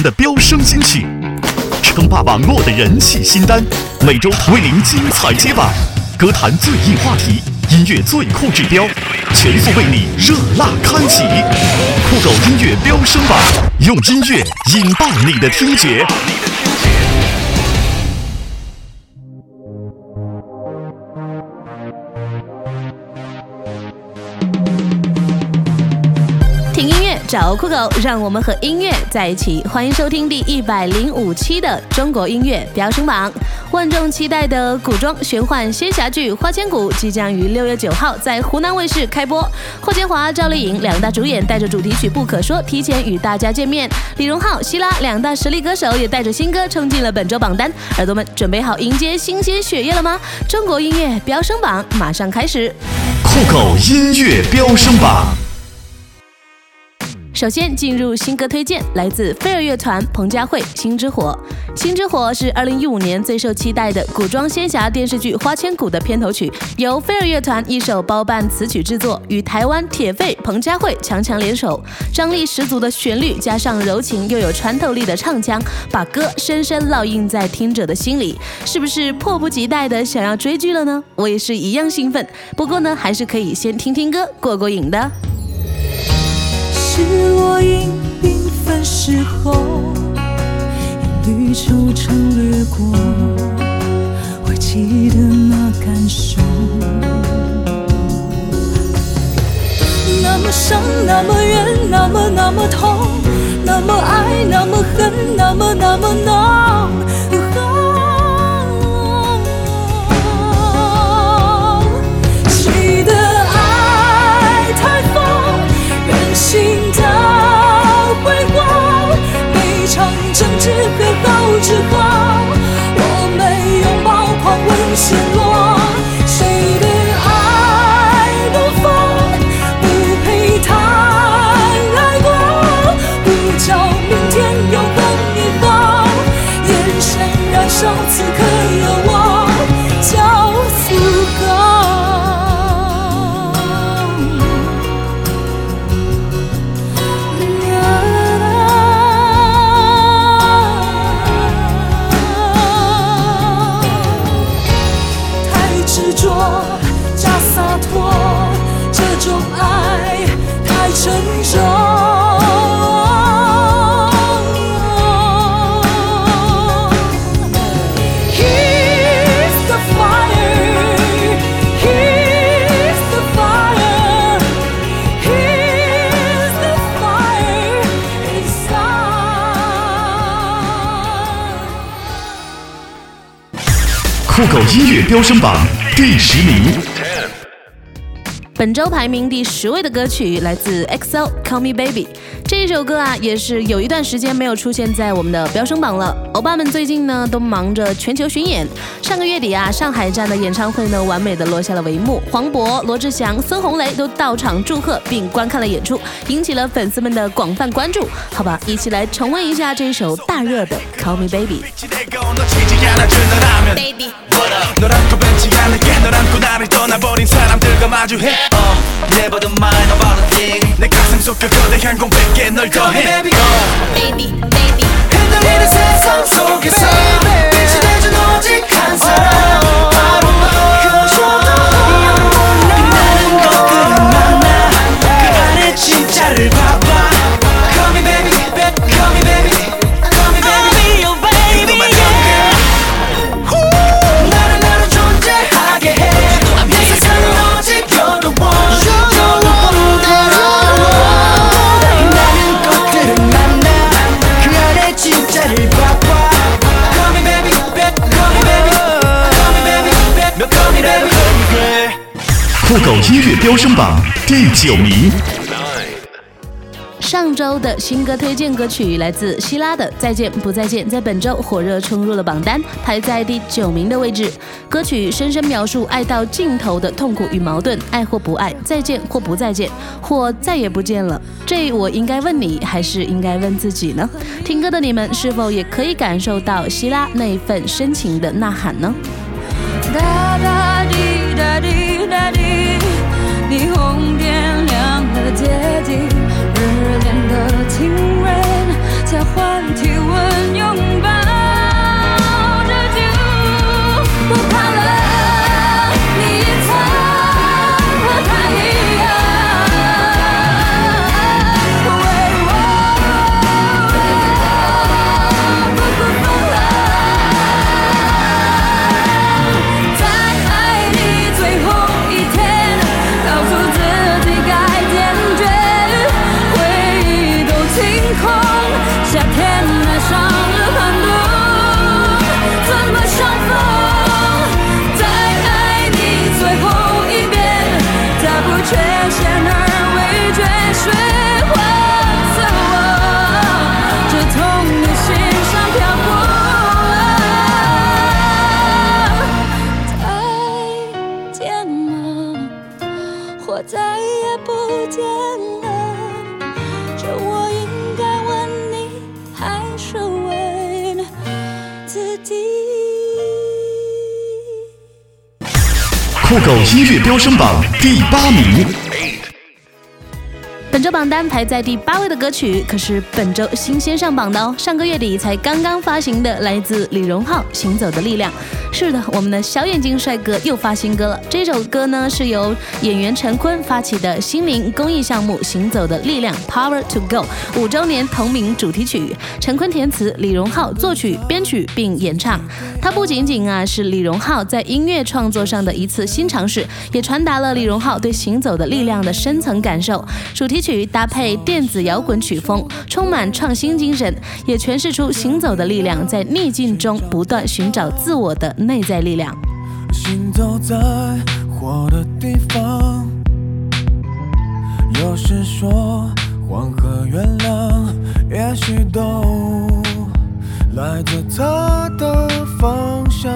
的飙升金曲，称霸网络的人气新单，每周为您精彩接榜。歌坛最硬话题，音乐最酷指标，全速为你热辣开启。酷狗音乐飙升榜，用音乐引爆你的听觉。找酷狗，让我们和音乐在一起。欢迎收听第一百零五期的中国音乐飙升榜。万众期待的古装玄幻仙侠剧《花千骨》即将于六月九号在湖南卫视开播。霍建华、赵丽颖两大主演带着主题曲《不可说》提前与大家见面。李荣浩、希拉两大实力歌手也带着新歌冲进了本周榜单。耳朵们准备好迎接新鲜血液了吗？中国音乐飙升榜马上开始。酷狗音乐飙升榜。首先进入新歌推荐，来自飞儿乐团彭佳慧《心之火》。《心之火》是二零一五年最受期待的古装仙侠电视剧《花千骨》的片头曲，由飞儿乐团一手包办词曲制作，与台湾铁肺彭佳慧强强联手，张力十足的旋律加上柔情又有穿透力的唱腔，把歌深深烙印在听者的心里。是不是迫不及待的想要追剧了呢？我也是一样兴奋。不过呢，还是可以先听听歌过过瘾的。是落英缤纷时候，一缕惆怅掠过，会记得那感受。那么伤，那么怨，那么那么痛，那么爱，那么恨，那么那么浓。酷狗音乐飙升榜第十名，本周排名第十位的歌曲来自 XO Call Me Baby。这一首歌啊，也是有一段时间没有出现在我们的飙升榜了。欧巴们最近呢，都忙着全球巡演。上个月底啊，上海站的演唱会呢，完美的落下了帷幕。黄渤、罗志祥、孙红雷都到场祝贺并观看了演出，引起了粉丝们的广泛关注。好吧，一起来重温一下这一首大热的 Call Me Baby。 너랑 또 벤치 않을게 너랑 또 나를 떠나버린 사람들과 마주해. uh, Never the mind about a thing. 내 가슴 속그 거대한 공백에 널 더해. Baby, uh. baby, baby. 흔들리는 세상 속에서 빛이 되준 오직 한 사람. 많아 그 안에 진짜를 봐 飙升榜第九名。上周的新歌推荐歌曲来自希拉的《再见不再见》，在本周火热冲入了榜单，排在第九名的位置。歌曲深深描述爱到尽头的痛苦与矛盾，爱或不爱，再见或不再见，或再也不见了。这我应该问你，还是应该问自己呢？听歌的你们是否也可以感受到希拉那份深情的呐喊呢？哒哒滴哒滴哒滴，霓虹点亮了街景，热恋的情人交换体温。酷狗音乐飙升榜第八名。本周榜单排在第八位的歌曲，可是本周新鲜上榜的哦。上个月底才刚刚发行的，来自李荣浩《行走的力量》。是的，我们的小眼睛帅哥又发新歌了。这首歌呢是由演员陈坤发起的心灵公益项目《行走的力量》（Power to Go） 五周年同名主题曲。陈坤填词，李荣浩作曲、编曲并演唱。它不仅仅啊是李荣浩在音乐创作上的一次新尝试，也传达了李荣浩对行走的力量的深层感受。主题曲搭配电子摇滚曲风，充满创新精神，也诠释出行走的力量在逆境中不断寻找自我的内在力量。行走在火的地方，有时说黄河月亮，也许都来自它的方向。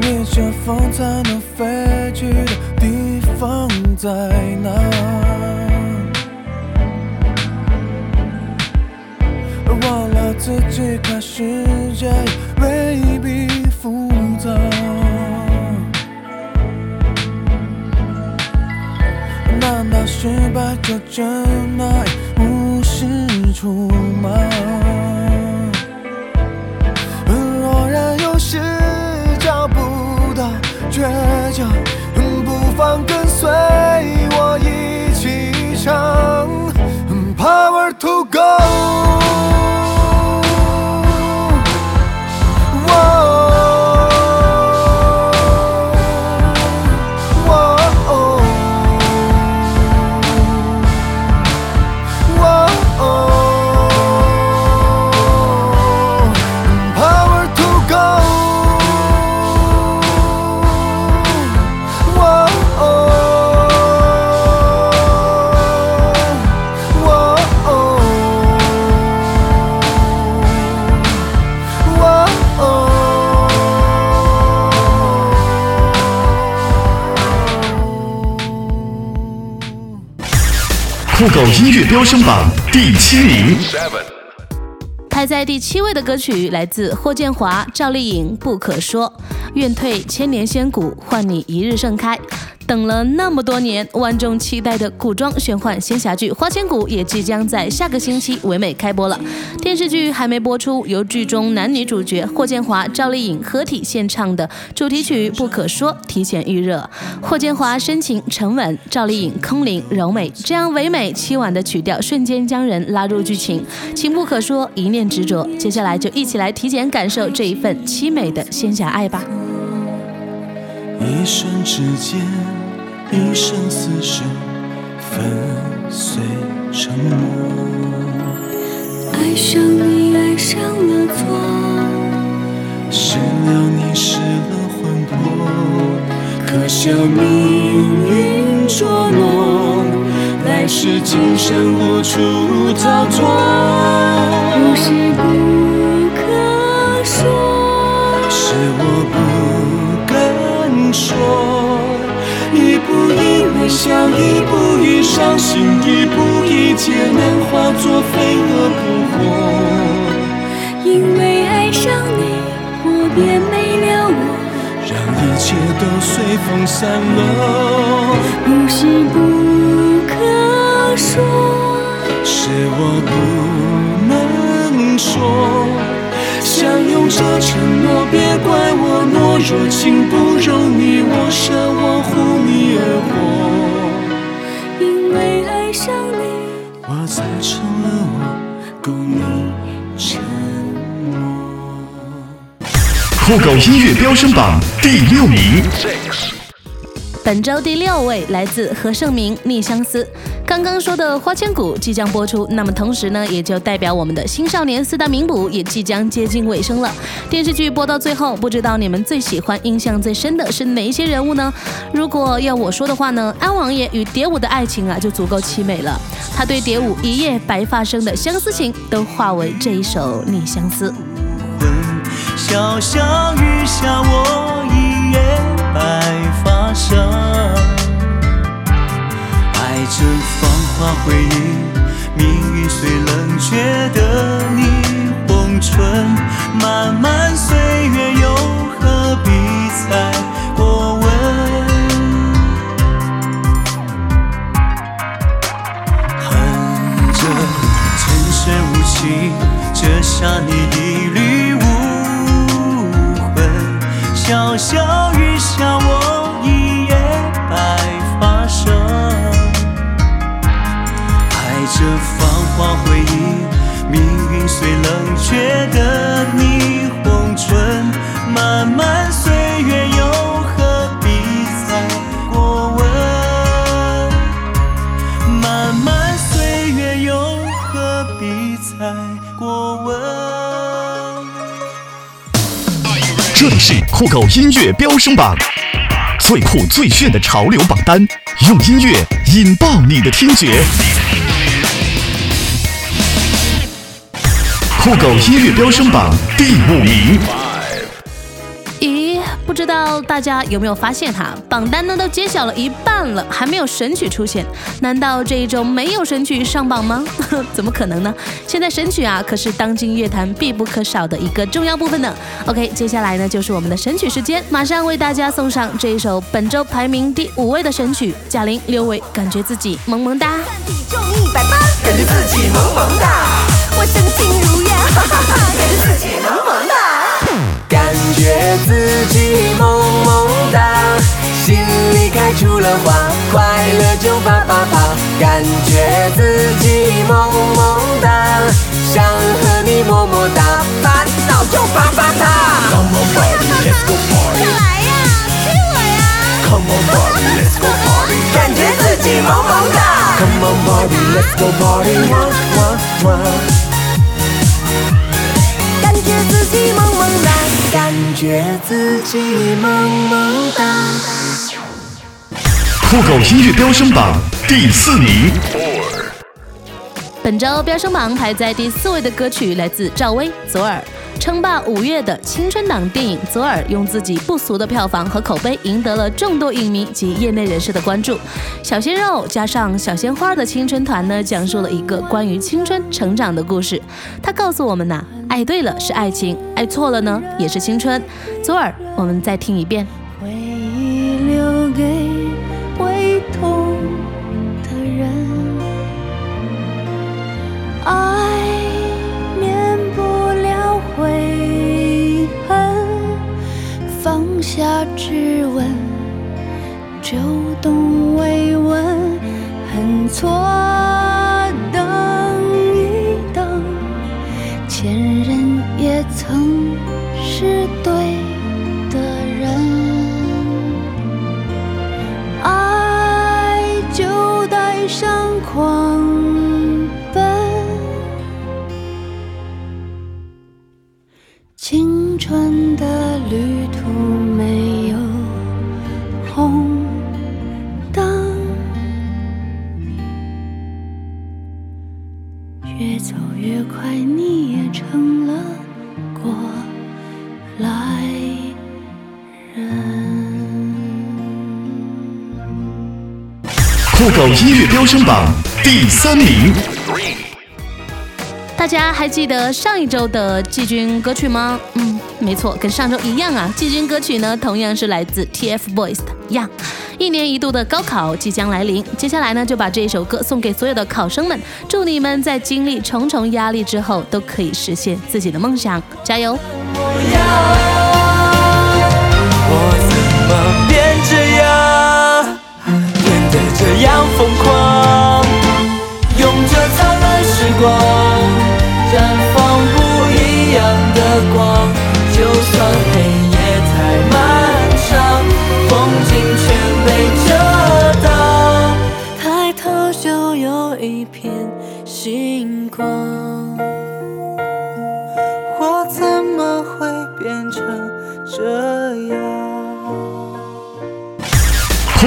逆着风才能飞去的地方在哪？自己看世界未必复杂。难道失败就真爱无是处吗？若然有时找不到倔强，不妨跟随我一起唱，Power to go。酷狗音乐飙升榜第七名。排在第七位的歌曲来自霍建华、赵丽颖，《不可说》。愿退千年仙骨，换你一日盛开。等了那么多年，万众期待的古装玄幻仙侠剧《花千骨》也即将在下个星期唯美开播了。电视剧还没播出，由剧中男女主角霍建华、赵丽颖合体献唱的主题曲《不可说》提前预热。霍建华深情沉稳，赵丽颖空灵柔美，这样唯美凄婉的曲调瞬间将人拉入剧情，情不可说，一念执着。接下来就一起来提前感受这一份凄美的仙侠爱吧。一瞬之间，一生死生，粉碎承诺。爱上你，爱上了错，失了你，失了魂魄。可笑命运捉弄，来世今生无处逃脱，不是不可说。是我不敢说，一步一微笑，一步一伤心，一步一劫难化作飞蛾扑火。因为爱上你，我便没了我，让一切都随风散落。不是不可说。是我不能说，相拥着承诺，别怪我懦弱，情不容你我舍，我护你而活。因为爱上你，我才成了我，故你沉默。酷狗音乐飙升榜第六名。本周第六位来自何晟铭《逆相思》。刚刚说的《花千骨》即将播出，那么同时呢，也就代表我们的新少年四大名捕也即将接近尾声了。电视剧播到最后，不知道你们最喜欢、印象最深的是哪一些人物呢？如果要我说的话呢，安王爷与蝶舞的爱情啊，就足够凄美了。他对蝶舞一夜白发生的相思情，都化为这一首《逆相思》。潇潇雨回忆，命运虽冷，却的这繁华回忆命运虽冷却的唇岁月又何必再过问岁月又何必再过问这里是酷狗音乐飙升榜最酷最炫的潮流榜单用音乐引爆你的听觉酷狗音乐飙升榜第五名。咦，不知道大家有没有发现哈？榜单呢都揭晓了一半了，还没有神曲出现，难道这一周没有神曲上榜吗？怎么可能呢？现在神曲啊，可是当今乐坛必不可少的一个重要部分呢。OK，接下来呢就是我们的神曲时间，马上为大家送上这一首本周排名第五位的神曲，贾玲、刘伟，感觉自己萌萌哒。体重一百八，感觉自己萌萌哒。我身轻如燕，哈哈哈，感觉自己萌萌哒。感觉自己萌萌哒，心里开出了花，快乐就啪啪啪。感觉自己萌萌哒，想和你么么哒，烦恼就啪啪啪。Come on party, let's go party. 来呀，亲我呀。Come on party, let's go party. 感觉自己萌萌哒。Come on party, let's go party. 觉自己萌萌哒。酷狗音乐飙升榜第四名。本周飙升榜排在第四位的歌曲来自赵薇《左耳》，称霸五月的青春档电影《左耳》，用自己不俗的票房和口碑赢得了众多影迷及业内人士的关注。小鲜肉加上小鲜花的青春团呢，讲述了一个关于青春成长的故事。它告诉我们呐、爱对了是爱情，爱错了呢也是青春。左耳，我们再听一遍。回忆留给会痛的人，爱免不了悔恨，放下质问，就懂慰问，恨错越走越快，你也成了过来人。酷狗音乐飙升榜第三名。大家还记得上一周的季军歌曲吗？嗯，没错，跟上周一样啊。季军歌曲呢，同样是来自 TFBOYS 的《样》。一年一度的高考即将来临，接下来呢，就把这一首歌送给所有的考生们，祝你们在经历重重压力之后，都可以实现自己的梦想，加油！我怎么变这样，变得这样疯狂？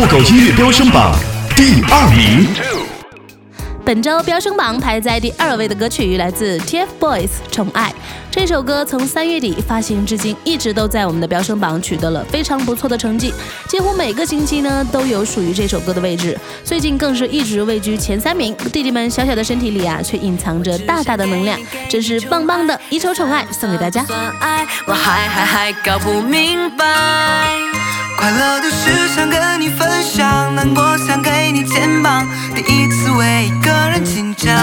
酷狗音乐飙升榜第二名。本周飙升榜排在第二位的歌曲来自 TFBOYS《宠爱》。这首歌从三月底发行至今，一直都在我们的飙升榜取得了非常不错的成绩，几乎每个星期呢都有属于这首歌的位置。最近更是一直位居前三名。弟弟们小小的身体里啊，却隐藏着大大的能量，真是棒棒的！一首《宠爱》送给大家。我还还还搞不明白。快乐的事想跟你分享，难过想给你肩膀。第一次为一个个人紧张，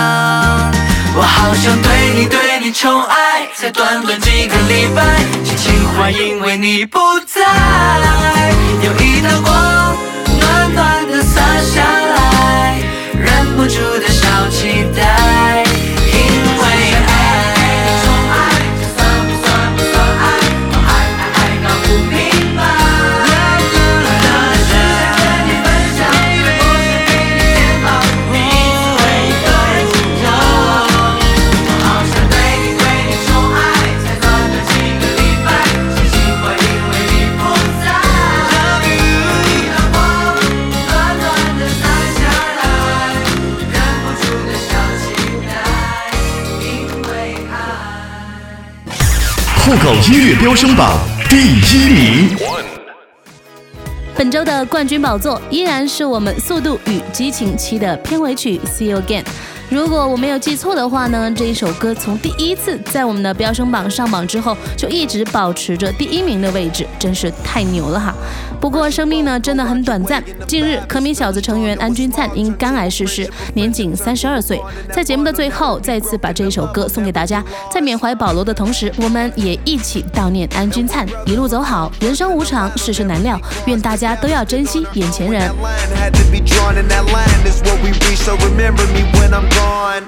我好想对你对你宠爱，才短短几个礼拜，心情坏因为你不在。有一道光，暖暖的洒下来，忍不住的小期待，酷狗音乐飙升榜第一名。本周的冠军宝座依然是我们《速度与激情七》的片尾曲《See You Again》。如果我没有记错的话呢，这一首歌从第一次在我们的飙升榜上榜之后，就一直保持着第一名的位置，真是太牛了哈！不过生命呢真的很短暂。近日，可米小子成员安钧璨因肝癌逝世，年仅三十二岁。在节目的最后，再次把这一首歌送给大家，在缅怀保罗的同时，我们也一起悼念安钧璨。一路走好，人生无常，世事难料，愿大家都要珍惜眼前人。Gone.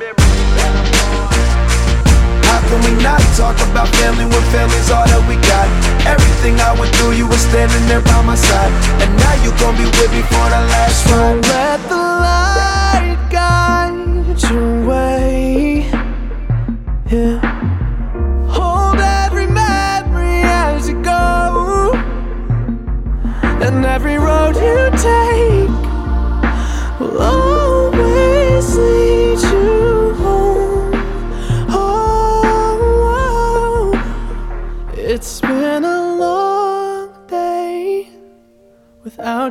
How can we not talk about family when family's all that we got? Everything I went through, you were standing there by my side. And now you gon' be with me for the last ride. Don't let the light guide your way. Yeah.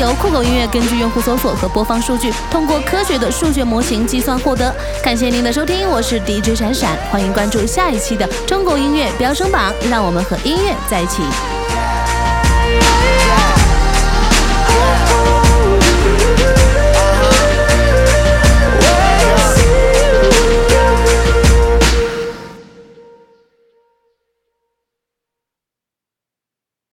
由酷狗音乐根据用户搜索和播放数据，通过科学的数学模型计算获得。感谢您的收听，我是 DJ 闪闪，欢迎关注下一期的中国音乐飙升榜，让我们和音乐在一起。